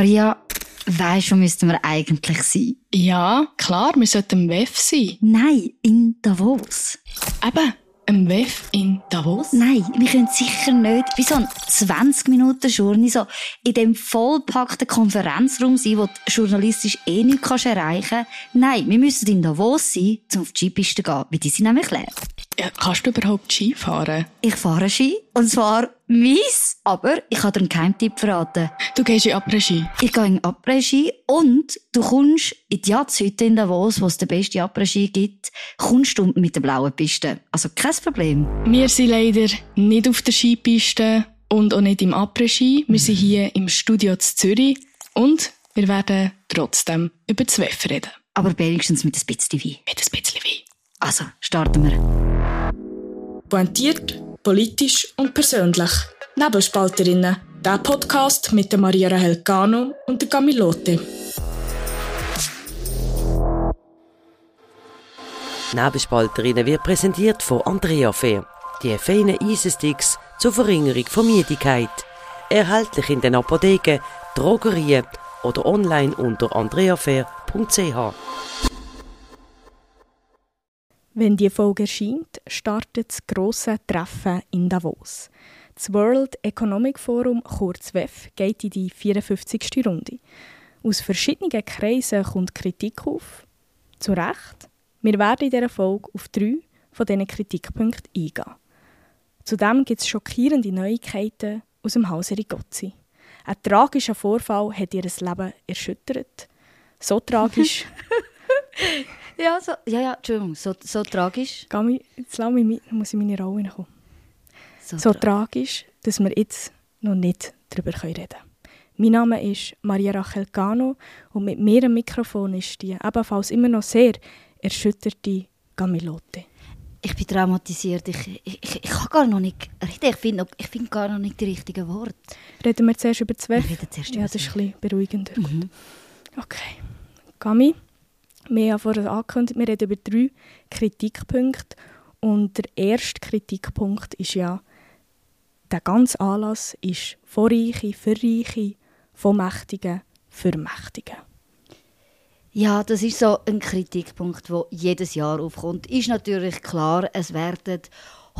Maria, weisst du, wo müssten wir eigentlich sein? Ja, klar, wir sollten im WEF sein. Nein, in Davos. Eben, im WEF in Davos? Nein, wir können sicher nicht wie so ein 20 Minuten Journey so in dem vollpackten Konferenzraum sein, wo du journalistisch eh nichts kannst erreichen Nein, wir müssen in Davos sein, um auf die Skipiste zu gehen, wie die sind nämlich leer. Kannst du überhaupt Ski fahren? Ich fahre Ski, und zwar mies, aber ich kann dir einen Geheimtipp verraten. Du gehst in Après-Ski? Ich gehe in Après-Ski und du kommst in die Jatzhütte in Davos, wo es den besten Après-Ski gibt, kommst du mit der blauen Piste. Also kein Problem. Wir sind leider nicht auf der Skipiste und auch nicht im Après-Ski. Wir sind hier im Studio zu Zürich und wir werden trotzdem über das WEF reden. Aber wenigstens mit ein bisschen Wein. Mit ein bisschen Wein. Also, starten wir. Pointiert, politisch und persönlich. Nebelspalterinnen. Der Podcast mit der Maria Rahel Cano und der Camilote. Nebelspalterinnen wird präsentiert von Andrea Fair. Die feinen Eisensticks zur Verringerung von Müdigkeit. Erhältlich in den Apotheken, Drogerien oder online unter andreafair.ch. Wenn die Folge erscheint, startet das grosse Treffen in Davos. Das World Economic Forum, kurz WEF, geht in die 54. Runde. Aus verschiedenen Kreisen kommt Kritik auf. Zu Recht. Wir werden in dieser Folge auf drei von diesen Kritikpunkten eingehen. Zudem gibt es schockierende Neuigkeiten aus dem Hause Rigozzi. Ein tragischer Vorfall hat ihr Leben erschüttert. So tragisch. ja, so, ja, ja, Entschuldigung, so, so tragisch. Gami, jetzt lass mich muss ich meine Rolle kommen. So, so tra tragisch, dass wir jetzt noch nicht darüber reden können. Mein Name ist Maria Rachel Cano und mit mir am Mikrofon ist die ebenfalls immer noch sehr erschütterte Gamilote. Ich bin traumatisiert. Ich, ich, ich, ich kann gar noch nicht reden. Ich finde find gar noch nicht die richtigen Worte. Reden wir zuerst über zwei? Wir reden zuerst ja, das ist ein bisschen beruhigender. Mhm. Okay. Gami, wir haben vorhin angekündigt, wir reden über drei Kritikpunkte. Und der erste Kritikpunkt ist ja, der ganze Anlass ist von Reichen für Reiche, von Mächtigen für Mächtige. Ja, das ist so ein Kritikpunkt, der jedes Jahr aufkommt. Ist natürlich klar, es werden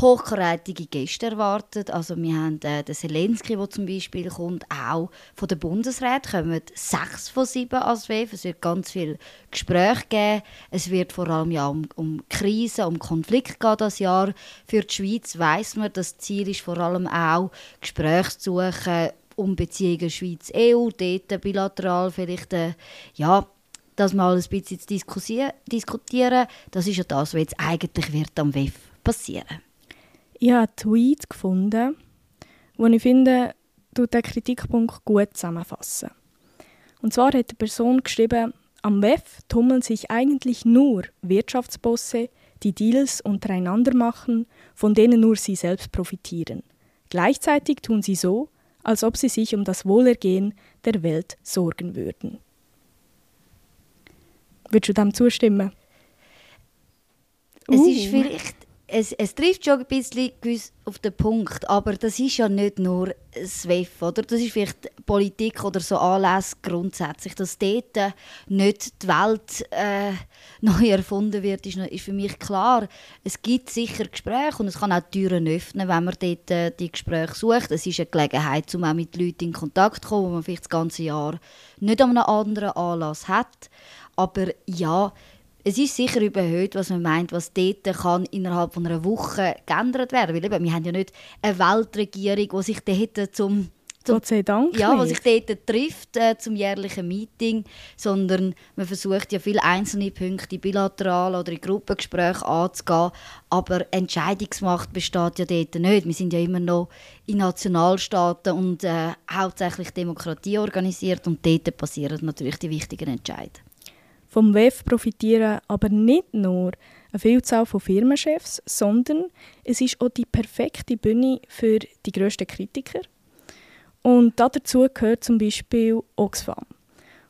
hochkarätige Gäste erwartet. Also wir haben äh, den Zelensky, der zum Beispiel kommt, auch von der Bundesrat kommen sechs von sieben als WEF. Es wird ganz viel Gespräch geben. Es wird vor allem ja um, um Krisen, um Konflikt gehen das Jahr. Für die Schweiz weiß man, das Ziel ist vor allem auch Gespräche zu suchen um Beziehungen Schweiz-EU, dort bilateral vielleicht äh, ja das mal ein bisschen zu diskutieren. Das ist ja das, was jetzt eigentlich wird am WEF passieren. Ich habe einen Tweet gefunden, wo ich finde, tut den Kritikpunkt gut zusammenfassen. Und zwar hat die Person geschrieben, am WEF tummeln sich eigentlich nur Wirtschaftsbosse, die Deals untereinander machen, von denen nur sie selbst profitieren. Gleichzeitig tun sie so, als ob sie sich um das Wohlergehen der Welt sorgen würden. Würdest du dem zustimmen? Es uh. ist vielleicht es, es trifft schon ein bisschen auf den Punkt, aber das ist ja nicht nur SWEF, oder? Das ist vielleicht Politik oder so Anlässe grundsätzlich, dass dort nicht die Welt äh, neu erfunden wird, ist, ist für mich klar. Es gibt sicher Gespräche und es kann auch Türen öffnen, wenn man dort äh, die Gespräche sucht. Es ist eine Gelegenheit, um auch mit Leuten in Kontakt zu kommen, die man vielleicht das ganze Jahr nicht an einem anderen Anlass hat. Aber ja, es ist sicher überhöht, was man meint, was dort kann innerhalb von einer Woche geändert werden. Weil eben, wir haben ja nicht eine Weltregierung, die sich dort zum Gott sei Dank ja, was sich dort trifft äh, zum jährlichen Meeting, sondern man versucht ja viele einzelne Punkte bilateral oder in Gruppengesprächen anzugehen, aber Entscheidungsmacht besteht ja dort nicht. Wir sind ja immer noch in Nationalstaaten und äh, hauptsächlich Demokratie organisiert und dort passieren natürlich die wichtigen Entscheidungen. Vom WEF profitieren aber nicht nur eine Vielzahl von Firmenchefs, sondern es ist auch die perfekte Bühne für die grössten Kritiker. Und dazu gehört zum Beispiel Oxfam.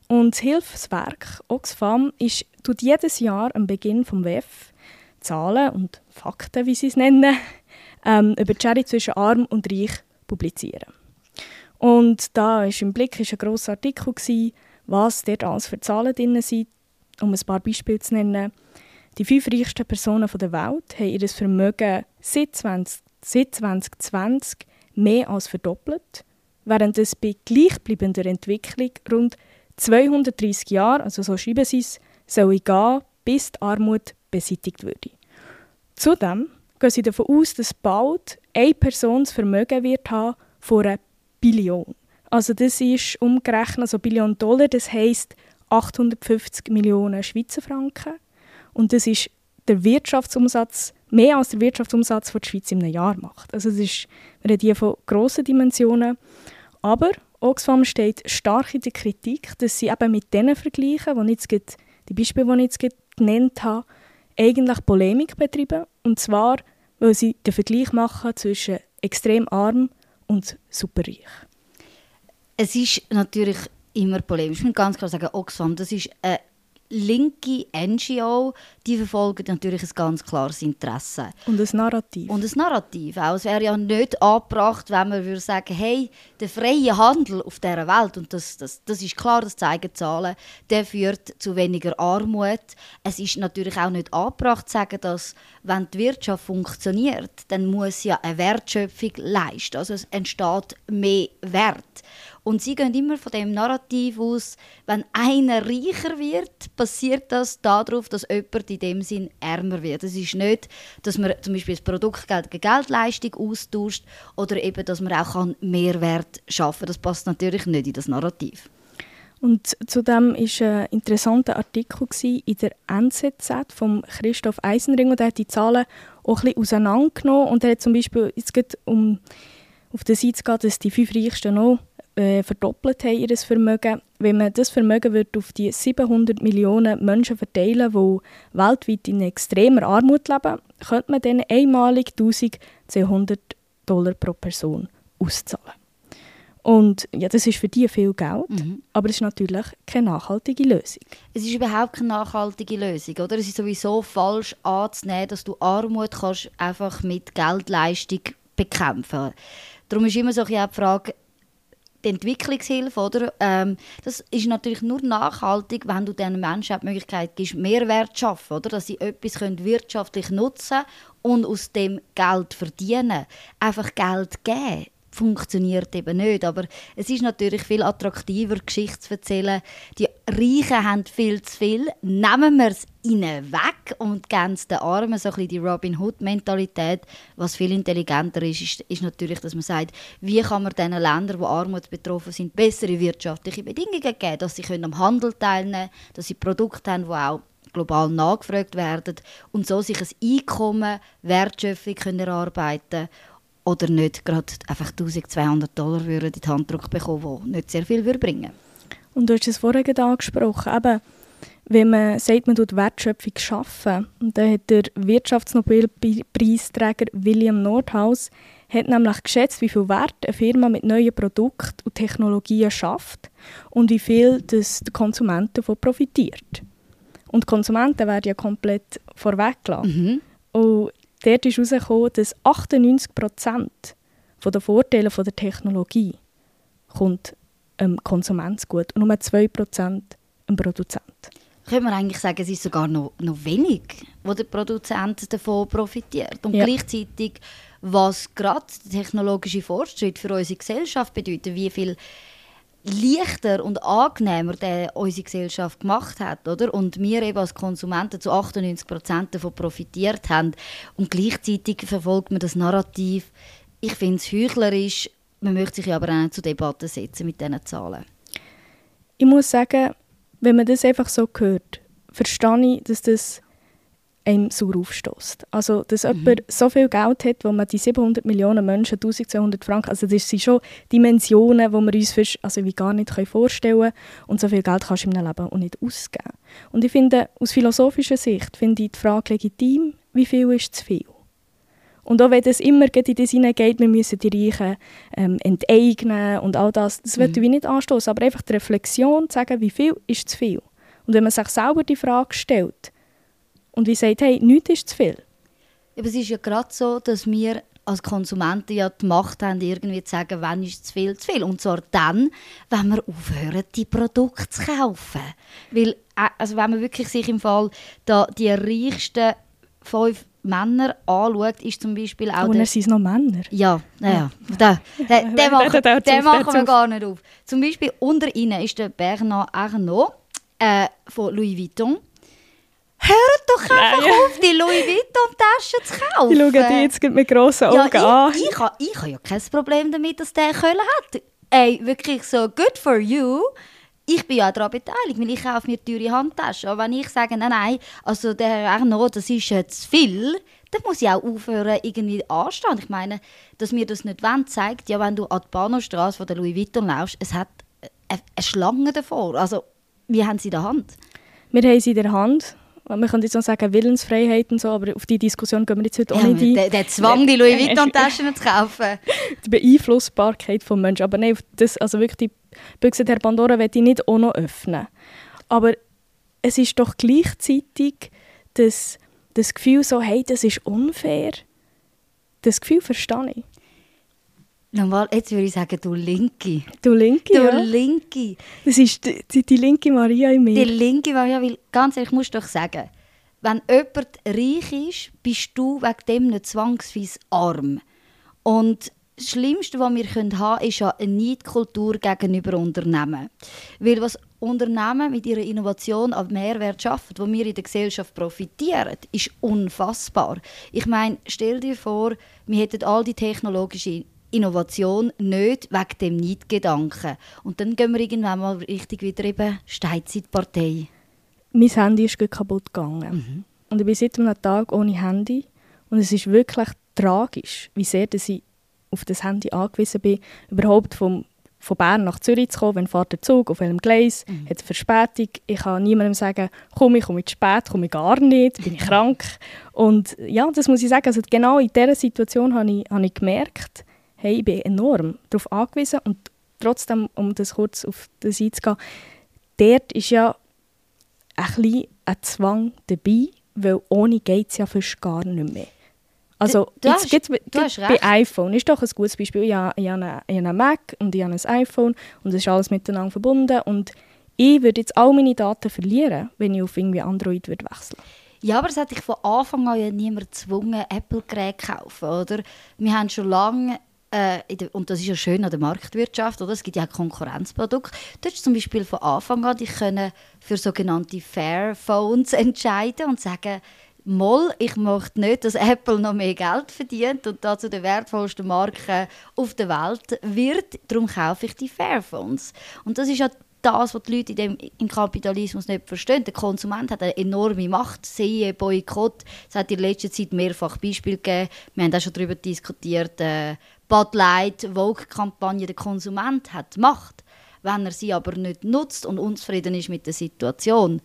Und das Hilfswerk Oxfam ist, tut jedes Jahr am Beginn vom WEF Zahlen und Fakten, wie sie es nennen, ähm, über die Schere zwischen Arm und Reich publizieren. Und da ist im Blick ist ein grosser Artikel, gewesen, was dort alles für Zahlen drin sind. Um ein paar Beispiele zu nennen. Die fünf reichsten Personen der Welt haben ihr Vermögen seit, 20, seit 2020 mehr als verdoppelt, während es bei gleichbleibender Entwicklung rund 230 Jahre, also so schreiben sie es, soll gehen, bis die Armut beseitigt würde. Zudem gehen sie davon aus, dass bald eine Person das Vermögen wird haben von einer Billion. Also das ist umgerechnet, also Billion Dollar, das heisst 850 Millionen Schweizer Franken. Und das ist der Wirtschaftsumsatz, mehr als der Wirtschaftsumsatz, den die Schweiz in einem Jahr macht. Also das ist, wir reden hier von grossen Dimensionen. Aber Oxfam steht stark in der Kritik, dass sie eben mit denen vergleichen, die, jetzt gerade, die Beispiele, die ich jetzt genannt habe, eigentlich Polemik betreiben. Und zwar, weil sie den Vergleich machen zwischen extrem arm und superreich. Es ist natürlich immer polemisch. Ich muss ganz klar sagen, Oxfam, das ist eine linke NGO, die verfolgen natürlich ein ganz klares Interesse. Und ein Narrativ. Und ein Narrativ. Auch es wäre ja nicht angebracht, wenn man würde sagen, hey, der freie Handel auf dieser Welt, und das, das, das ist klar, das zeigen Zahlen, der führt zu weniger Armut. Es ist natürlich auch nicht angebracht zu sagen, dass, wenn die Wirtschaft funktioniert, dann muss ja eine Wertschöpfung leisten. Also es entsteht mehr Wert. Und sie gehen immer von dem Narrativ aus, wenn einer reicher wird, passiert das darauf, dass jemand in dem Sinn ärmer wird. Es ist nicht, dass man zum Beispiel das Produktgeld gegen Geldleistung austauscht oder eben, dass man auch Mehrwert schaffen kann. Das passt natürlich nicht in das Narrativ. Und zudem war ein interessanter Artikel in der NZZ von Christoph Eisenring und er hat die Zahlen auch ein bisschen auseinandergenommen und er hat zum Beispiel, jetzt geht um auf der Seite geht, dass die fünf Reichsten noch äh, verdoppelt haben, ihr Vermögen. Wenn man das Vermögen wird auf die 700 Millionen Menschen verteilen die weltweit in extremer Armut leben, könnte man dann einmalig 1200 Dollar pro Person auszahlen. Und ja, das ist für die viel Geld, mhm. aber es ist natürlich keine nachhaltige Lösung. Es ist überhaupt keine nachhaltige Lösung, oder? Es ist sowieso falsch anzunehmen, dass du Armut kannst einfach mit Geldleistung bekämpfen. Darum ist immer so die Frage, die Entwicklungshilfe, oder? Ähm, das ist natürlich nur nachhaltig, wenn du den Menschen die Möglichkeit gibst, Mehrwert zu schaffen, oder? Dass sie etwas können wirtschaftlich nutzen und aus dem Geld verdienen. Einfach Geld geben funktioniert eben nicht. Aber es ist natürlich viel attraktiver, Geschichte zu erzählen. Die Reichen haben viel zu viel, nehmen wir es ihnen weg und geben es den Armen, so ein bisschen die Robin Hood-Mentalität. Was viel intelligenter ist, ist, ist, natürlich, dass man sagt, wie kann man diesen Ländern, die Armut betroffen sind, bessere wirtschaftliche Bedingungen geben, dass sie können am Handel teilnehmen können, dass sie Produkte haben, die auch global nachgefragt werden und so sich ein Einkommen, Wertschöpfung können erarbeiten oder nicht gerade einfach 1200 Dollar würden in die Hand bekommen, die nicht sehr viel bringen würden. Und du hast es vorhin angesprochen, eben, wenn man sagt, man tut Wertschöpfung schaffen, und dann hat der Wirtschaftsnobelpreisträger William Nordhaus hat nämlich geschätzt, wie viel Wert eine Firma mit neuen Produkten und Technologien schafft und wie viel das der Konsument davon profitiert. Und die Konsumenten werden ja komplett vorweggelassen. Mhm. Und dort ist herausgekommen, dass 98 Prozent der Vorteile der Technologie kommt dem Konsument gut und nur 2 Prozent dem Produzent. Können wir eigentlich sagen, es ist sogar noch, noch wenig, wo der Produzent davon profitiert. Und ja. gleichzeitig, was gerade der technologische Fortschritt für unsere Gesellschaft bedeutet, wie viel leichter und angenehmer der unsere Gesellschaft gemacht hat, oder? Und wir eben als Konsumenten zu 98 Prozent davon profitiert haben. Und gleichzeitig verfolgt man das Narrativ. Ich finde es heuchlerisch. Man möchte sich aber auch nicht zur Debatte setzen mit diesen Zahlen. Ich muss sagen, wenn man das einfach so hört, verstehe ich, dass das einem sauer aufstößt. Also, dass mhm. jemand so viel Geld hat, wo man die 700 Millionen Menschen, 1200 Franken, also das sind schon Dimensionen, die wir uns für, also wie gar nicht vorstellen können. Und so viel Geld kannst du in einem Leben auch nicht ausgeben. Und ich finde, aus philosophischer Sicht finde ich die Frage legitim, wie viel ist zu viel? Und auch wenn es immer in das hineingeht, wir müssen die Reichen ähm, enteignen und all das, das mhm. würde ich nicht anstoßen. Aber einfach die Reflexion zu sagen, wie viel ist zu viel? Und wenn man sich selber die Frage stellt, und wie sagt, hey, nichts ist zu viel. Aber es ist ja gerade so, dass wir als Konsumenten ja die Macht haben, irgendwie zu sagen, wann ist zu viel zu viel. Und zwar dann, wenn wir aufhören, die Produkte zu kaufen. Weil, äh, also wenn man wirklich sich im Fall da die reichsten fünf Männer anschaut, ist zum Beispiel auch... Und sind noch Männer? Ja, naja. Ja. Den, den, den, machen, den machen wir gar nicht auf. Zum Beispiel unter ihnen ist der Bernard Arnault äh, von Louis Vuitton. Hört doch einfach Nein. auf, die Louis Vuitton-Tasche zu kaufen. Ich schaue die jetzt mit grossen Augen ja, ich, an. Ich, habe, ich habe ja kein Problem damit, dass der Köln hat. Ey, wirklich so, good for you. Ich bin ja daran beteiligt, weil ich kaufe mir teure Handtaschen. Aber wenn ich sage, nein, nein, also der Arnaud, das ist jetzt viel, dann muss ich auch aufhören, irgendwie anstehen. Ich meine, dass wir das nicht wollen, zeigt ja, wenn du an die Bahnhofstrasse von der Louis Vuitton laufst, es hat eine Schlange davor. Also, wie haben sie in der Hand? Wir haben sie in der Hand. Man könnte jetzt noch sagen Willensfreiheit und so, aber auf die Diskussion gehen wir jetzt heute auch nicht ein. Der, der Zwang, die Louis Vuitton-Taschen zu kaufen. Die Beeinflussbarkeit des Menschen. Aber nein, das, also wirklich die Büchse der Pandora werde ich nicht auch noch öffnen. Aber es ist doch gleichzeitig das, das Gefühl so, hey, das ist unfair. Das Gefühl verstehe ich. Normal, jetzt würde ich sagen, du Linke. Du Linke, Du ja. Linke. Das ist die, die, die, linke Maria in mir. Die linke Maria, weil ganz ehrlich, ich muss doch sagen, wenn jemand reich ist, bist du wegen dem nicht zwangsweise arm. Und das Schlimmste, was wir haben können, ist ja eine Neidkultur gegenüber Unternehmen. Weil was Unternehmen mit ihrer Innovation an Mehrwert schaffen, wo wir in der Gesellschaft profitieren, ist unfassbar. Ich meine, stell dir vor, wir hätten all die technologische Innovation nicht wegen dem Neidgedanken. Und dann gehen wir irgendwann mal richtig wieder eben Steinzeitpartei. Mein Handy ist kaputt gegangen. Mhm. Und ich bin seit einem Tag ohne Handy. Und es ist wirklich tragisch, wie sehr dass ich auf das Handy angewiesen bin, überhaupt vom, von Bern nach Zürich zu kommen, wenn fährt der Zug, auf welchem Gleis, mhm. hat Verspätung. Ich kann niemandem sagen, komm, ich komme zu spät, komme ich gar nicht, bin ich krank. Und ja, das muss ich sagen, also genau in dieser Situation habe ich, habe ich gemerkt, hey, ich bin enorm darauf angewiesen und trotzdem, um das kurz auf das einzugehen, dort ist ja ein bisschen ein Zwang dabei, weil ohne geht es ja fast gar nicht mehr. Also du jetzt, hast, jetzt, bei iPhone ist doch ein gutes Beispiel. Ich habe, ich habe einen Mac und ich habe ein iPhone und es ist alles miteinander verbunden und ich würde jetzt all meine Daten verlieren, wenn ich auf irgendwie Android würde wechseln ja, aber es hat dich von Anfang an ja niemand gezwungen, Apple-Geräte zu kaufen, oder? Wir haben schon lange und das ist ja schön an der Marktwirtschaft, oder? es gibt ja Konkurrenzprodukte. Du hast zum Beispiel von Anfang an dich können für sogenannte Fairphones entscheiden und sagen, Moll, ich möchte nicht, dass Apple noch mehr Geld verdient und dazu der wertvollste Marke auf der Welt wird. Darum kaufe ich die Fairphones. Und das ist ja das, was die Leute in dem, im Kapitalismus nicht verstehen. Der Konsument hat eine enorme Macht. Siehe Boykott. Es hat in letzter Zeit mehrfach Beispiele gegeben. Wir haben auch schon darüber diskutiert. Äh, Bud Light, Vogue-Kampagne, der Konsument hat Macht. Wenn er sie aber nicht nutzt und unzufrieden ist mit der Situation,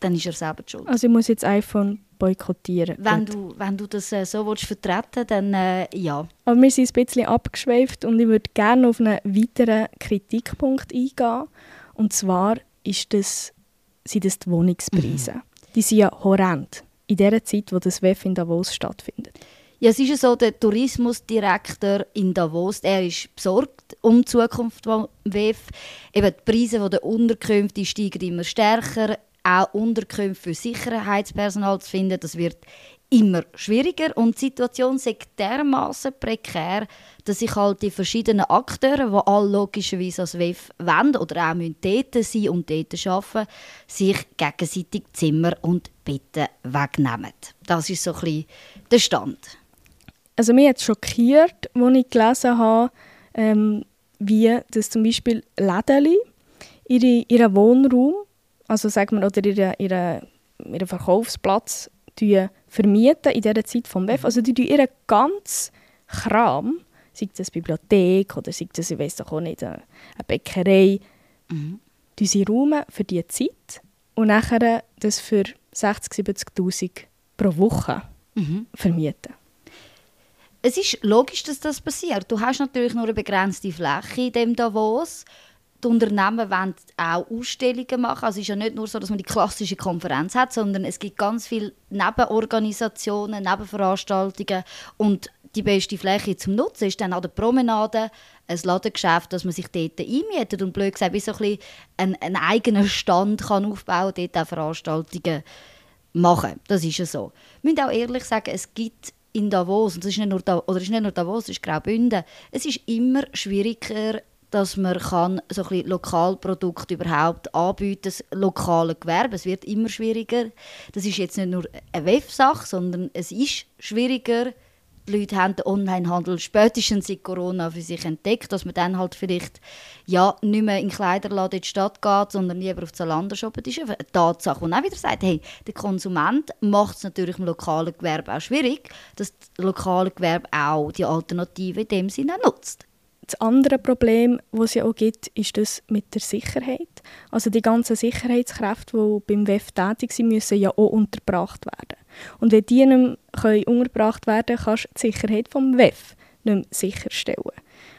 dann ist er selber schuld. Also ich muss jetzt iPhone boykottieren. Wenn du, wenn du das äh, so willst vertreten dann äh, ja. Aber wir sind ein bisschen abgeschweift und ich würde gerne auf einen weiteren Kritikpunkt eingehen. Und zwar ist das, sind das die Wohnungspreise. Mhm. Die sind ja horrend in der Zeit, wo das WEF in Davos stattfindet. Ja, es ist ja so, der Tourismusdirektor in Davos, er ist besorgt um die Zukunft des WEF. Eben die Preise der Unterkünfte steigen immer stärker. Auch Unterkünfte für Sicherheitspersonal zu finden, das wird immer schwieriger und die Situation ist dermaßen prekär, dass sich halt die verschiedenen Akteure, die alle logischerweise als WEF wollen oder auch dort sein und dort arbeiten, sich gegenseitig Zimmer und Betten wegnehmen. Das ist so ein bisschen der Stand. Also mich hat es schockiert, als ich gelesen habe, ähm, wie das zum Beispiel Läden ihre, ihren Wohnraum, also sagen wir, oder ihren, ihren, ihren Verkaufsplatz vermieten in dieser Zeit vom WEF. Also die tun ihren ganzen Kram, sei das eine Bibliothek oder sei das, ich weiß doch auch nicht, eine Bäckerei, mhm. sie räumen für diese Zeit und nachher das für 60'000, 70'000 pro Woche mhm. vermieten es ist logisch, dass das passiert. Du hast natürlich nur eine begrenzte Fläche in dem Davos. Die Unternehmen wollen auch Ausstellungen machen. Also es ist ja nicht nur so, dass man die klassische Konferenz hat, sondern es gibt ganz viele Nebenorganisationen, Nebenveranstaltungen und die beste Fläche zum Nutzen ist dann an der Promenade ein Ladengeschäft, dass man sich dort einmietet und blöd gesagt, wie so ein bisschen einen, einen eigenen Stand kann aufbauen kann, dort auch Veranstaltungen machen. Das ist ja so. Wir müssen auch ehrlich sagen, es gibt in Davos, und das ist nicht nur, da, oder ist nicht nur Davos, es ist Graubünden, es ist immer schwieriger, dass man kann so ein Lokalprodukte überhaupt anbieten das lokale Gewerbe. Es wird immer schwieriger. Das ist jetzt nicht nur eine WEF-Sache, sondern es ist schwieriger, die Leute haben den Onlinehandel spätestens seit Corona für sich entdeckt, dass man dann halt vielleicht ja, nicht mehr in Kleiderladen in die Stadt geht, sondern lieber auf Zalando shoppen. Das ist eine Tatsache. Und auch wieder sagt, hey, der Konsument macht es natürlich im lokalen Gewerbe auch schwierig, dass das lokale Gewerbe auch die Alternative in dem Sinne nutzt. Das andere Problem, das es ja auch gibt, ist das mit der Sicherheit. Also die ganzen Sicherheitskräfte, die beim WEF tätig sind, müssen ja auch untergebracht werden. Und wenn die nicht untergebracht werden können, kannst du die Sicherheit des WEF nicht mehr sicherstellen.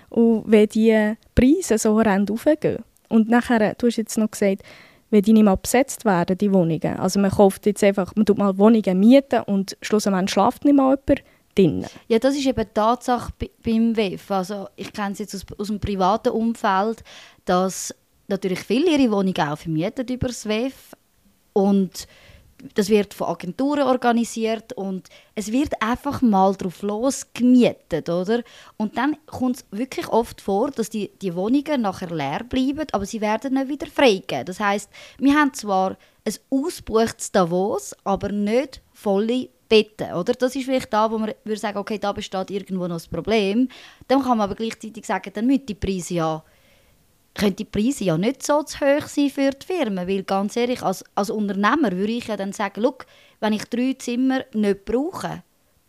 Und wenn die Preise so raufgehen, und nachher, du hast jetzt noch gesagt, wenn die nicht mehr besetzt werden, die Wohnungen, also man kauft jetzt einfach, man tut mal Wohnungen mieten und schlussendlich schlaft nicht mal jemand, Drin. Ja, das ist eben die Tatsache beim WEF. Also ich kenne es jetzt aus, aus dem privaten Umfeld, dass natürlich viele ihre Wohnungen auch vermieten über das WEF und das wird von Agenturen organisiert und es wird einfach mal drauf los gemietet, oder? Und dann kommt es wirklich oft vor, dass die, die Wohnungen nachher leer bleiben, aber sie werden nicht wieder freigegeben. Das heißt, wir haben zwar ein ausbuchtes Davos, aber nicht volle Betten, oder? Das ist vielleicht da, wo man würde sagen, okay, da besteht irgendwo noch ein Problem. Dann kann man aber gleichzeitig sagen, dann müssen die Preise ja können die Preise ja nicht so zu hoch sein für die Firmen, weil ganz ehrlich, als, als Unternehmer würde ich ja dann sagen, wenn ich drei Zimmer nicht brauche,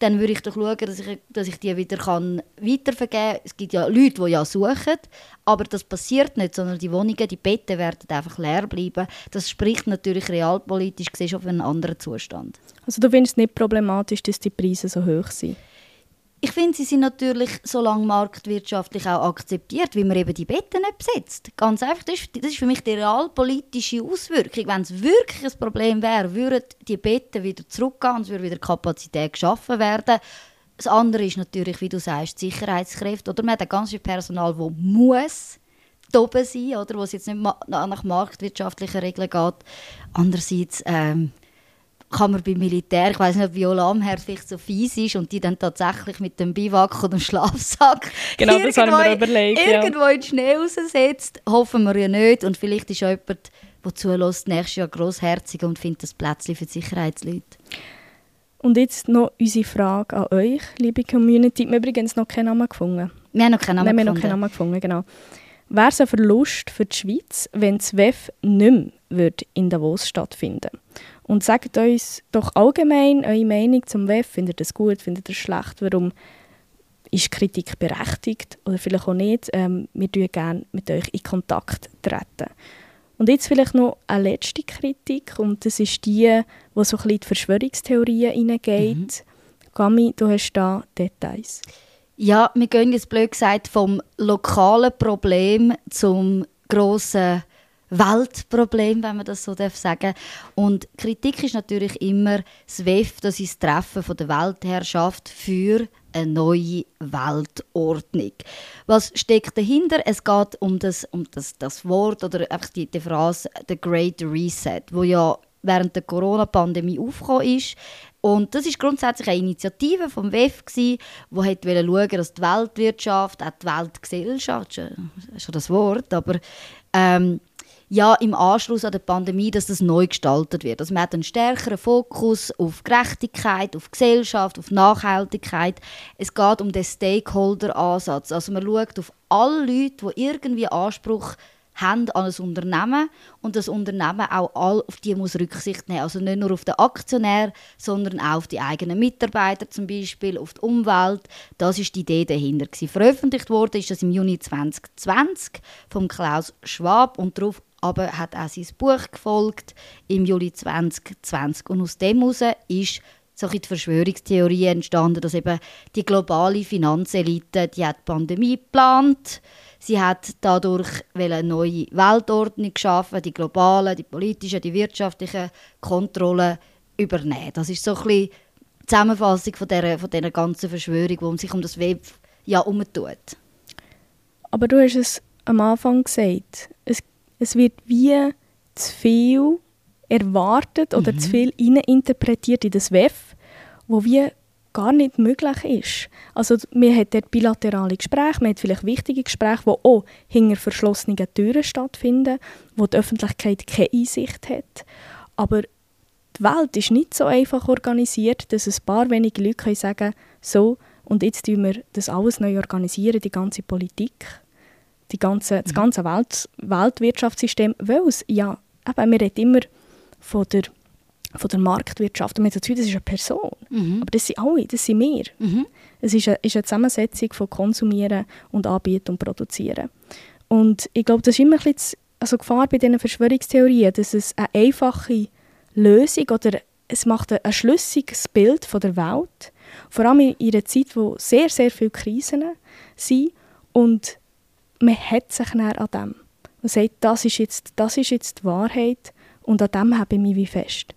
dann würde ich doch schauen, dass ich, dass ich die wieder kann weitervergeben kann. Es gibt ja Leute, die ja suchen, aber das passiert nicht, sondern die Wohnungen, die Betten werden einfach leer bleiben. Das spricht natürlich realpolitisch gesehen auf einen anderen Zustand. Also du findest es nicht problematisch, dass die Preise so hoch sind? Ich finde, sie sind natürlich so lange marktwirtschaftlich auch akzeptiert, wie man eben die Betten nicht besetzt. Ganz einfach, das ist, das ist für mich die realpolitische Auswirkung. Wenn es wirklich ein Problem wäre, würden die Betten wieder zurückgehen und es würde wieder Kapazität geschaffen werden. Das andere ist natürlich, wie du sagst, Sicherheitskräfte. Oder man hat ganz viel Personal, das muss oben sein, oder, wo es jetzt nicht nach marktwirtschaftlichen Regeln geht. Andererseits ähm, kann man beim Militär, ich weiß nicht, ob Viola Amherr vielleicht so fies ist und die dann tatsächlich mit dem Biwak oder dem Schlafsack genau, das haben wir überlegt, irgendwo ja. in den Schnee raussetzt. Hoffen wir ja nicht. Und vielleicht ist auch jemand, der zulässt, nächstes Jahr grossherzig und findet das Plätzchen für die Sicherheitsleute. Und jetzt noch unsere Frage an euch, liebe Community. Wir haben übrigens noch keinen Namen gefunden. Wir haben noch keinen Namen Nein, wir gefunden. Noch keinen Namen gefunden, genau. Wäre es ein Verlust für die Schweiz, wenn das WEF nicht mehr in Davos stattfinden würde? Und sagt uns doch allgemein eure Meinung zum WEF. Findet ihr das gut, findet ihr das schlecht? Warum ist Kritik berechtigt oder vielleicht auch nicht? Ähm, wir treten gerne mit euch in Kontakt treten. Und jetzt vielleicht noch eine letzte Kritik und das ist die, wo so ein bisschen in die Verschwörungstheorien hineingeht. Mhm. Gami, du hast da Details. Ja, wir gehen jetzt blöd gesagt vom lokalen Problem zum grossen Weltproblem, wenn man das so sagen darf Und Kritik ist natürlich immer das WEF, das ist das Treffen von der Weltherrschaft für eine neue Weltordnung. Was steckt dahinter? Es geht um das, um das, das Wort oder einfach die, die Phrase «The Great Reset», wo ja während der Corona-Pandemie aufgekommen ist. Und das ist grundsätzlich eine Initiative vom WEF, die wollte schauen, dass die Weltwirtschaft, auch die Weltgesellschaft, ist schon das Wort, aber ähm, ja, im Anschluss an die Pandemie, dass das neu gestaltet wird. Also man hat einen stärkeren Fokus auf Gerechtigkeit, auf Gesellschaft, auf Nachhaltigkeit. Es geht um den Stakeholder-Ansatz. Also man schaut auf alle Leute, die irgendwie Anspruch haben an ein Unternehmen und das Unternehmen auch all auf die muss Rücksicht nehmen. Also nicht nur auf den Aktionär, sondern auch auf die eigenen Mitarbeiter zum Beispiel, auf die Umwelt. Das ist die Idee dahinter. Veröffentlicht wurde ist das im Juni 2020 von Klaus Schwab und darauf aber hat auch sein Buch gefolgt im Juli 2020 und aus dem heraus ist so die Verschwörungstheorie entstanden, dass eben die globale Finanzelite die, hat die Pandemie geplant Sie hat dadurch eine neue Weltordnung geschaffen, die globale, die politische, die wirtschaftliche Kontrolle übernehmen. Das ist so ein bisschen Zusammenfassung von dieser, von dieser ganzen Verschwörung, die sich um das Web ja umtut. Aber du hast es am Anfang gesagt, es, es wird wie zu viel erwartet oder mhm. zu viel interpretiert in das WEF, wo wie gar nicht möglich ist. Also man hat dort bilaterale Gespräche, man hat vielleicht wichtige Gespräche, die auch hinter verschlossenen Türen stattfinden, wo die Öffentlichkeit keine Einsicht hat. Aber die Welt ist nicht so einfach organisiert, dass ein paar wenige Leute können sagen so, und jetzt tun wir das alles neu organisieren, die ganze Politik, die ganze, das mhm. ganze Welt, Weltwirtschaftssystem, weil es, ja, eben, wir reden immer von der, von der Marktwirtschaft und man sagt, das ist eine Person, mhm. aber das sind alle, das sind wir. Mhm. Es ist eine, ist eine Zusammensetzung von Konsumieren und Anbieten und Produzieren. Und ich glaube, das ist immer ein bisschen also Gefahr bei diesen Verschwörungstheorien, dass es eine einfache Lösung oder es macht ein, ein schlüssiges Bild von der Welt, vor allem in einer Zeit, wo sehr, sehr viele Krisen sind und man hat sich dann an dem. Man sagt, das ist jetzt, das ist jetzt die Wahrheit und an dem habe ich mich wie fest.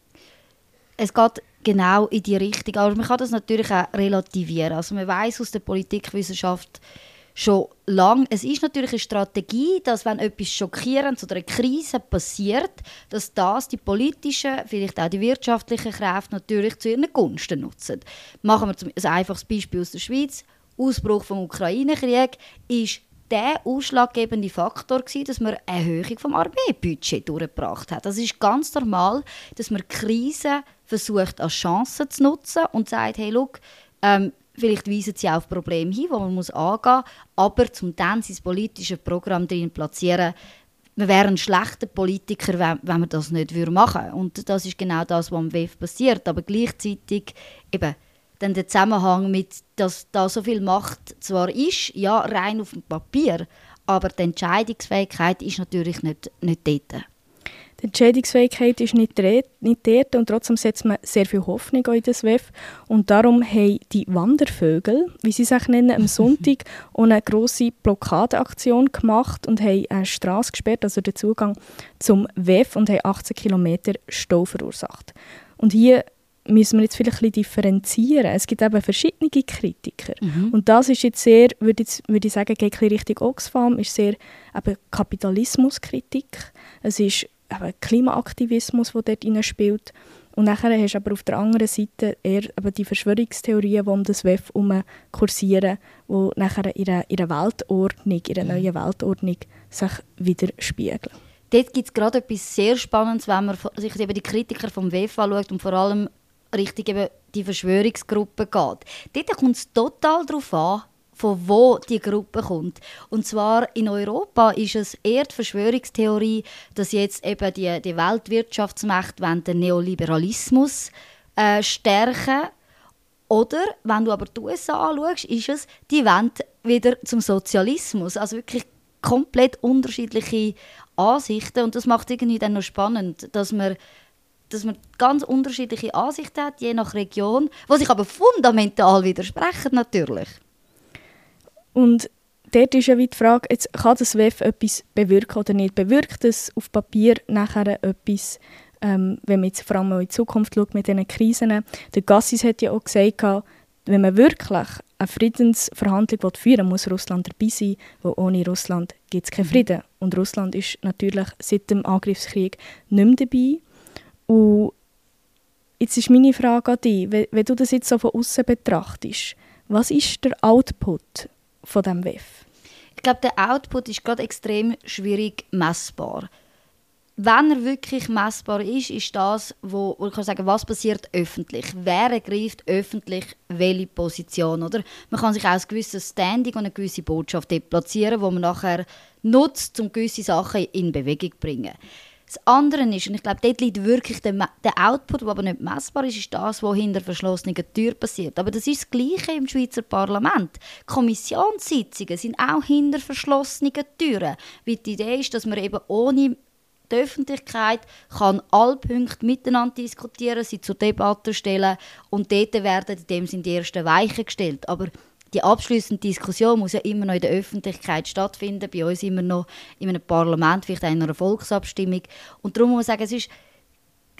Es geht genau in die Richtung, aber man kann das natürlich auch relativieren. Also man weiß aus der Politikwissenschaft, schon lange. Es ist natürlich eine Strategie, dass wenn etwas Schockierendes oder eine Krise passiert, dass das die politischen, vielleicht auch die wirtschaftlichen Kräfte natürlich zu ihren Gunsten nutzen. Machen wir ein einfaches Beispiel aus der Schweiz. Ausbruch des Ukraine-Krieg ist der ausschlaggebende Faktor gewesen, dass man eine Erhöhung vom Armeebudget durchgebracht hat. Das ist ganz normal, dass man Krisen versucht als Chance zu nutzen und sagt, hey, look, ähm, Vielleicht weisen sie auf Probleme hin, die man muss angehen muss, aber zum dann sein politisches Programm drin platzieren, man wäre ein schlechter Politiker, wenn, man das nicht machen würde. Und das ist genau das, was am WEF passiert. Aber gleichzeitig eben dann der Zusammenhang mit, dass da so viel Macht zwar ist, ja, rein auf dem Papier, aber die Entscheidungsfähigkeit ist natürlich nicht, nicht dort. Die Entscheidungsfähigkeit ist nicht, nicht dort und trotzdem setzt man sehr viel Hoffnung in das WEF. Und darum haben die Wandervögel, wie sie sich nennen, am Sonntag eine grosse Blockadeaktion gemacht und haben eine Straße gesperrt, also den Zugang zum WEF und haben 18 Kilometer Stau verursacht. Und hier müssen wir jetzt vielleicht ein bisschen differenzieren. Es gibt eben verschiedene Kritiker. Mhm. Und das ist jetzt sehr, würde ich, würde ich sagen, geht ein Richtung Oxfam, ist sehr eben Kapitalismuskritik. Es ist eben Klimaaktivismus, der dort spielt. Und nachher hast du aber auf der anderen Seite eher eben die Verschwörungstheorien, die um das WEF herum kursieren, die nachher in einer Weltordnung, in einer neuen Weltordnung sich widerspiegeln. Dort gibt es gerade etwas sehr Spannendes, wenn man sich eben die Kritiker vom WEF anschaut und vor allem Richtung eben die Verschwörungsgruppe geht. Dort kommt es total darauf an, von wo die Gruppe kommt. Und zwar in Europa ist es eher die Verschwörungstheorie, dass jetzt eben die, die Weltwirtschaftsmächte den Neoliberalismus äh, stärken oder, wenn du aber die USA anschaust, ist es, die wollen wieder zum Sozialismus. Also wirklich komplett unterschiedliche Ansichten. Und das macht irgendwie dann noch spannend, dass man, dass man ganz unterschiedliche Ansichten hat, je nach Region, was sich aber fundamental widersprechen natürlich. Und dort ist ja wie die Frage, jetzt, kann das WEF etwas bewirken oder nicht? Bewirkt es auf Papier nachher etwas, ähm, wenn man jetzt vor allem in die Zukunft schaut mit diesen Krisen? Der Gassis hat ja auch gesagt, wenn man wirklich eine Friedensverhandlung führen will, muss Russland dabei sein, weil ohne Russland gibt es keinen mhm. Frieden. Und Russland ist natürlich seit dem Angriffskrieg nicht mehr dabei. Und jetzt ist meine Frage an dich, wenn, du das jetzt so von außen betrachtest, was ist der Output von dem WEF? Ich glaube, der Output ist gerade extrem schwierig messbar. Wenn er wirklich messbar ist, ist das, wo, wo ich kann sagen, was passiert öffentlich. Wer ergreift öffentlich welche Position, oder? Man kann sich auch ein gewisses Standing und eine gewisse Botschaft platzieren, wo man nachher nutzt, um gewisse Sachen in Bewegung zu bringen. Das andere ist, und ich glaube, dort liegt wirklich der, der Output, der aber nicht messbar ist, ist das, was hinter verschlossenen Türen passiert. Aber das ist das Gleiche im Schweizer Parlament. Kommissionssitzungen sind auch hinter verschlossenen Türen. Weil die Idee ist, dass man eben ohne die Öffentlichkeit kann alle Punkte miteinander diskutieren, sie zur Debatte stellen und dort werden in dem Sinne die ersten Weichen gestellt. Aber die abschließende Diskussion muss ja immer noch in der Öffentlichkeit stattfinden, bei uns immer noch in einem Parlament, vielleicht in einer Volksabstimmung. Und darum muss man sagen, es ist,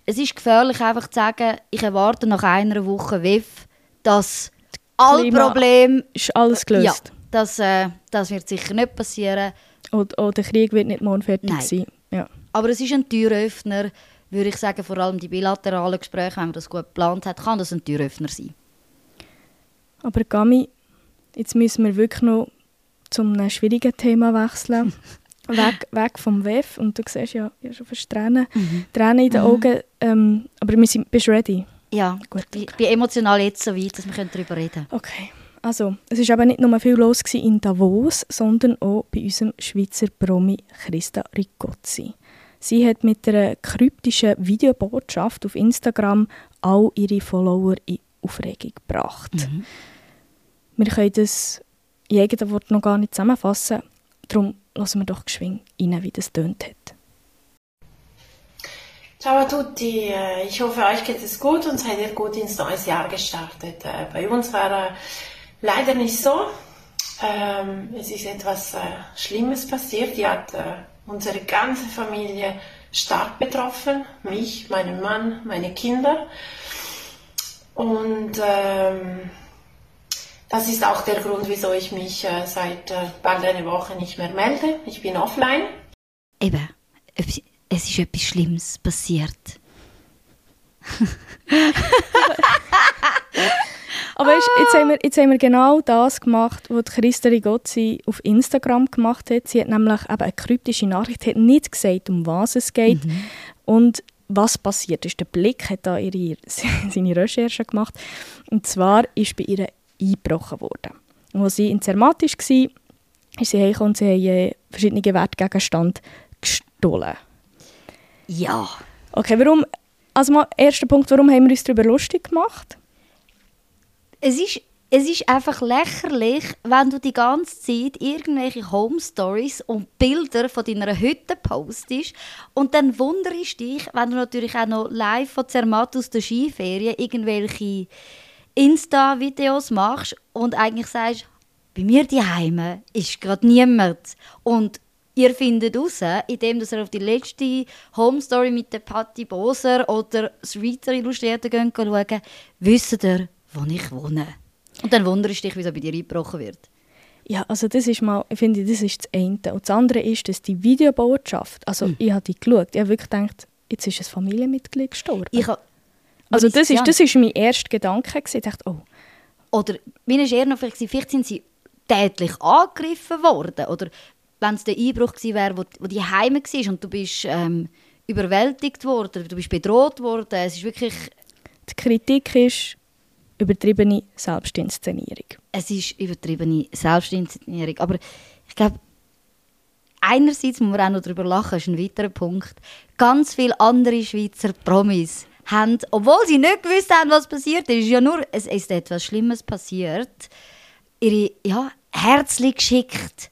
es ist gefährlich, einfach zu sagen, ich erwarte nach einer Woche WEF, dass alle Probleme, Ist alles ja, gelöst? das, äh, das wird sicher nicht passieren. Oder, oder der Krieg wird nicht morgen fertig Nein. sein? Ja. Aber es ist ein Türöffner, würde ich sagen, vor allem die bilateralen Gespräche, wenn man das gut geplant hat, kann das ein Türöffner sein. Aber Gami, jetzt müssen wir wirklich noch zu einem schwierigen Thema wechseln. weg, weg vom WEF. Und du siehst ja, ja schon fast Tränen, Tränen in den Augen. Ähm, aber wir sind, bist du ready? Ja, Gut. ich bin emotional jetzt so weit, dass wir darüber reden können. Okay. Also, es war aber nicht nur viel los in Davos, sondern auch bei unserem Schweizer Promi Christa Riccozzi. Sie hat mit einer kryptischen Videobotschaft auf Instagram all ihre Follower in Aufregung gebracht. Wir können das in eigenen Worten noch gar nicht zusammenfassen. Darum lassen wir doch geschwind rein, wie das tönt hat. Ciao a tutti, äh, ich hoffe, euch geht es gut und seid ihr gut ins neues Jahr gestartet. Äh, Bei uns war äh, leider nicht so. Ähm, Es ist etwas Schlimmes passiert. Die hat unsere ganze Familie stark betroffen. Mich, meinen Mann, meine Kinder. Und ähm, das ist auch der Grund, wieso ich mich äh, seit äh, bald einer Woche nicht mehr melde. Ich bin offline. Eben, es ist etwas Schlimmes passiert. Aber weisst, jetzt, haben wir, jetzt haben wir genau das gemacht, was die Christa Rigozzi auf Instagram gemacht hat. Sie hat nämlich eben eine kryptische Nachricht, hat nicht gesagt, um was es geht. Und was passiert ist. Der Blick hat da ihre, seine Recherche gemacht. Und zwar ist bei ihr eingebrochen worden. Und als sie in Zermatt war, ist sie heimgekommen und sie haben äh, verschiedene Wertgegenstände gestohlen. Ja. Okay, warum? Also mal, erster Punkt, warum haben wir uns darüber lustig gemacht? Es ist, es ist einfach lächerlich, wenn du die ganze Zeit irgendwelche Home Stories und Bilder von deiner Hütte postest und dann wunderst dich, wenn du natürlich auch noch live von Zermatt aus der Skiferien irgendwelche Insta-Videos machst und eigentlich sagst, bei mir daheim ist gerade niemand und ihr findet raus, indem ihr auf die letzte Home Story mit der Patti Boser oder das Schweizer Illustrierte schauen, wisst ihr, wo ich wohne. Und dann wunderst du dich, wieso bei dir eingebrochen wird. Ja, also das ist mal, ich finde, das ist das eine. Und das andere ist, dass die Videobotschaft, also Hm. ich habe die geschaut, ich habe wirklich gedacht, jetzt ist ein Familienmitglied gestorben. Ich also das ist, das ist mein erster Gedanke. Ich dachte, oh, Oder mir war eher noch vielleicht, vielleicht sind sie tätlich angegriffen worden. Oder wenn es der Einbruch gewesen wäre, wo, wo die Heime war und du bist ähm, überwältigt worden, du bist bedroht worden. Es ist wirklich, die Kritik ist übertriebene Selbstinszenierung. es ist übertriebene Selbstinszenierung. Aber ich glaube, einerseits muss man auch noch darüber lachen, ist ein weiterer Punkt. Ganz viele andere Schweizer Promis haben, obwohl sie nicht gewusst haben, was passiert ist, ja nur, es ist etwas Schlimmes passiert, ihre ja, herzlich geschickt.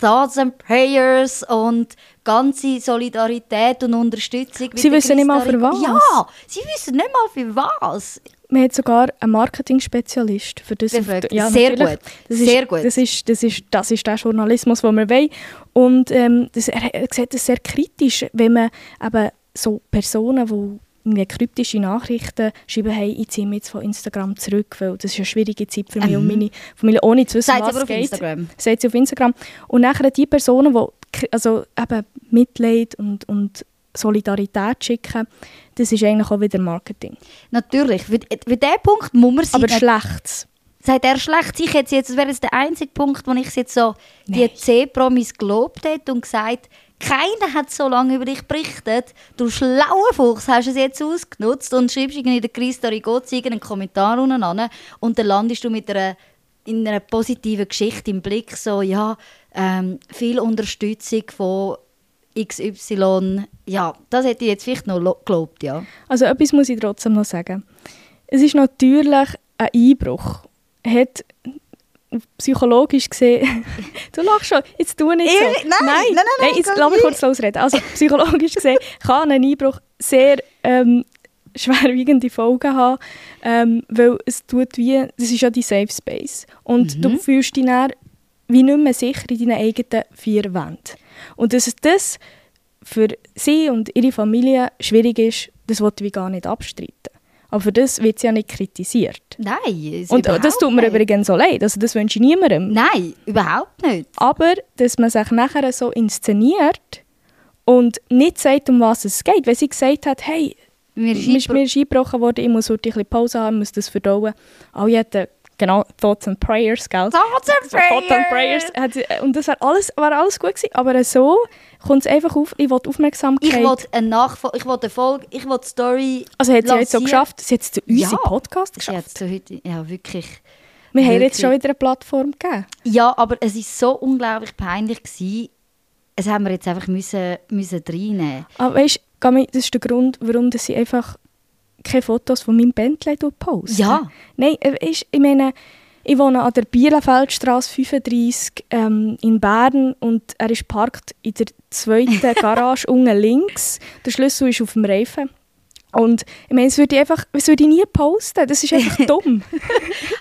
Thoughts and Prayers und ganze Solidarität und Unterstützung. Sie wissen nicht mal, für was. Ja, sie wissen nicht mal für was. Man hat sogar einen Marketing-Spezialist für das. Der- Sehr natürlich. gut. Das Sehr ist, gut. Das ist, das, ist, das ist der Journalismus, den wir wollen. Und ähm, das, er sieht das sehr kritisch, wenn man eben so Personen, die irgendwie kryptische Nachrichten schreiben, hey, ich ziehe mich jetzt von Instagram zurück, weil das ist eine schwierige Zeit für mich und meine Familie, ohne zu wissen, Mhm. Sie was aber auf geht. Instagram. Sagt sie auf Instagram. Und nachher die Personen, die also eben Mitleid und, und Solidarität schicken, das ist eigentlich auch wieder Marketing. Natürlich, für, für diesen Punkt muss man Aber sein. schlechtes. Sagt er schlecht? Ich jetzt, jetzt, das wäre jetzt der einzige Punkt, wo ich jetzt so die Nein. C-Promis gelobt hätte und gesagt, keiner hat so lange über dich berichtet. Du schlauer Fuchs, hast es jetzt ausgenutzt und schreibst irgendwie der Christa Rigozzi einen Kommentar unten an und dann landest du mit einer, in einer positiven Geschichte im Blick, so, ja, ähm, viel Unterstützung von XY. Ja, das hätte ich jetzt vielleicht noch lo- gelobt, ja. Also etwas muss ich trotzdem noch sagen. Es ist natürlich ein Einbruch. Hat psychologisch gesehen... du lachst schon, jetzt tu nicht so. Ich- nein, nein, nein, nein, jetzt lass mich ich- kurz losreden. Also psychologisch gesehen kann ein Einbruch sehr ähm, schwerwiegende Folgen haben, ähm, weil es tut wie... Das ist ja dein Safe Space. Und Mhm. du fühlst dich dann wie nicht mehr sicher in deinen eigenen vier Wänden. Und dass es das für sie und ihre Familie schwierig ist, das wollte ich gar nicht abstreiten. Aber für das wird sie ja nicht kritisiert. Nein, Und das tut mir nicht. übrigens so leid. Also das wünsche ich niemandem. Nein, überhaupt nicht. Aber dass man sich nachher so inszeniert und nicht sagt, um was es geht. Weil sie gesagt hat, hey, Mir mir ist, mir ist eingebrochen worden, ich muss heute ein bisschen Pause haben, muss das verdauen. Alle hatten genau Thoughts and Prayers, gell? Thoughts and Thoughts and Prayers. Hat sie- Und das war alles, war alles gut gewesen. Aber so kommt es einfach auf, ich will Aufmerksamkeit. Ich wollte eine Nachfolge, ich wollte eine Folge, ich wollte die Story also hat sie jetzt so geschafft, sie hat es zu unseren Ja. Podcast geschafft. so heute, ja wirklich. Wir haben ihr jetzt wirklich. schon wieder eine Plattform gegeben. Ja, aber es war so unglaublich peinlich. Gewesen. Es haben wir jetzt einfach müssen, müssen reinnehmen. Aber weißt du, das ist der Grund, warum sie einfach keine Fotos von meinem Bentley posten. Ja. Nein, äh, ich meine, ich wohne an der Bielenfeldstraße 35 ähm, in Bern und er ist parkt in der zweiten Garage unten links. Der Schlüssel ist auf dem Reifen. Und ich meine, das würde ich einfach, das würde ich nie posten. Das ist einfach dumm.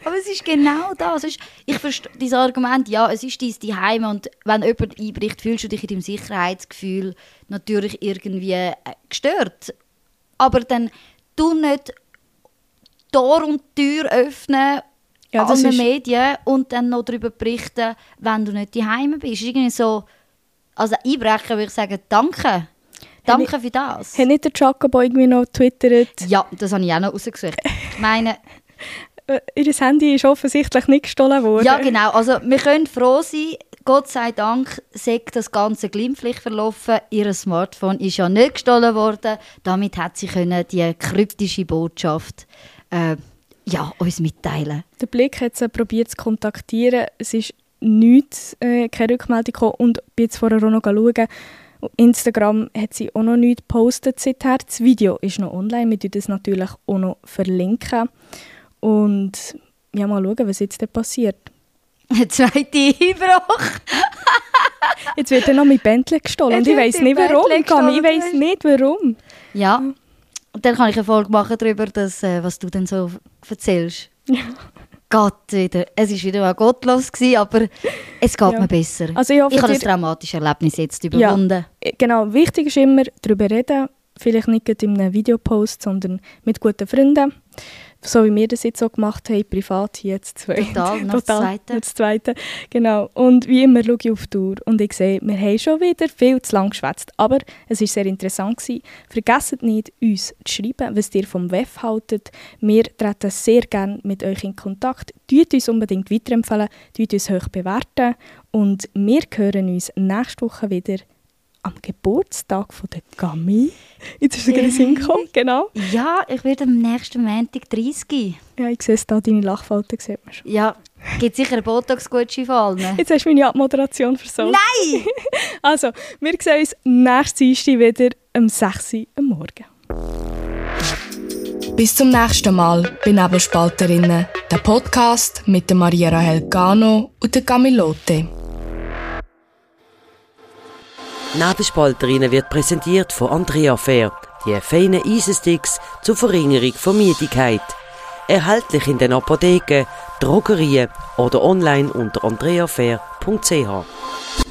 Aber es ist genau das. Ich verstehe dieses Argument, ja, es ist dein Zuhause und wenn jemand einbricht, fühlst du dich in deinem Sicherheitsgefühl natürlich irgendwie äh, gestört. Aber dann tu nicht Tor und Tür öffnen Ja, an ist- Medien und dann noch darüber berichten, wenn du nicht daheim bist. Irgendwie so, also einbrechen würde ich sagen, danke. Danke für das. Hat nicht der Jacobo irgendwie noch twittert, Ja, das habe ich auch noch rausgesucht. Ich meine, äh, ihr Handy ist offensichtlich nicht gestohlen worden. Ja, genau. Also wir können froh sein, Gott sei Dank sagt das Ganze glimpflich verlaufen. Ihr Smartphone ist ja nicht gestohlen worden. Damit hat sie können die kryptische Botschaft äh, ja, uns mitteilen. Der Blick hat sie probiert zu kontaktieren. Es ist nichts, äh, keine Rückmeldung gekommen. Und ich jetzt vorher auch noch schauen. Instagram hat sie auch noch nichts gepostet seither. Das Video ist noch online. Wir verlinken das natürlich auch noch. verlinken. Und ja, mal schauen, was jetzt passiert. Ein zweiter Einbruch. Jetzt wird dann noch mein Bentley gestohlen. Und ich weiß nicht warum. Ich weiß nicht warum. Ja. Und dann kann ich eine Folge machen darüber, dass, äh, was du dann so erzählst. Gott wieder. Es war wieder mal gottlos, gewesen, aber es geht Ja. mir besser. Also ich hoffe, ich habe das traumatische Erlebnis jetzt überwunden. Äh, Genau, wichtig ist immer, darüber reden. Vielleicht nicht in einem Videopost, sondern mit guten Freunden. So wie wir das jetzt so gemacht haben, privat hier jetzt zwei. Total, noch das Zweite. das Zweite. Genau. Und wie immer schaue ich auf die Uhr und ich sehe, wir haben schon wieder viel zu lang geschwätzt. Aber es war sehr interessant. Gewesen. Vergesst nicht, uns zu schreiben, was ihr vom WEF haltet. Wir treten sehr gerne mit euch in Kontakt. Tut uns unbedingt weiterempfehlen, tut uns hoch bewerten. Und wir hören uns nächste Woche wieder am Geburtstag von der Gami. Jetzt ist sie gerade in den Sinn gekommen, genau. Ja, ich werde am nächsten Montag 30. Ja, ich sehe es da, deine Lachfalten sieht man schon. Ja, gibt sicher einen Botox-Gutschein von allen. Jetzt hast du meine Abmoderation versaut. Nein! Also, wir sehen uns nächstes Dienstag wieder um 6 Uhr am Morgen. Bis zum nächsten Mal bei Nebelspalterinnen, der Podcast mit der Maria Rahel Gano und der Camilote. Nebelspalterinnen wird präsentiert von Andrea Fair, die feinen Eisensticks zur Verringerung von Müdigkeit. Erhältlich in den Apotheken, Drogerien oder online unter andreafair.ch.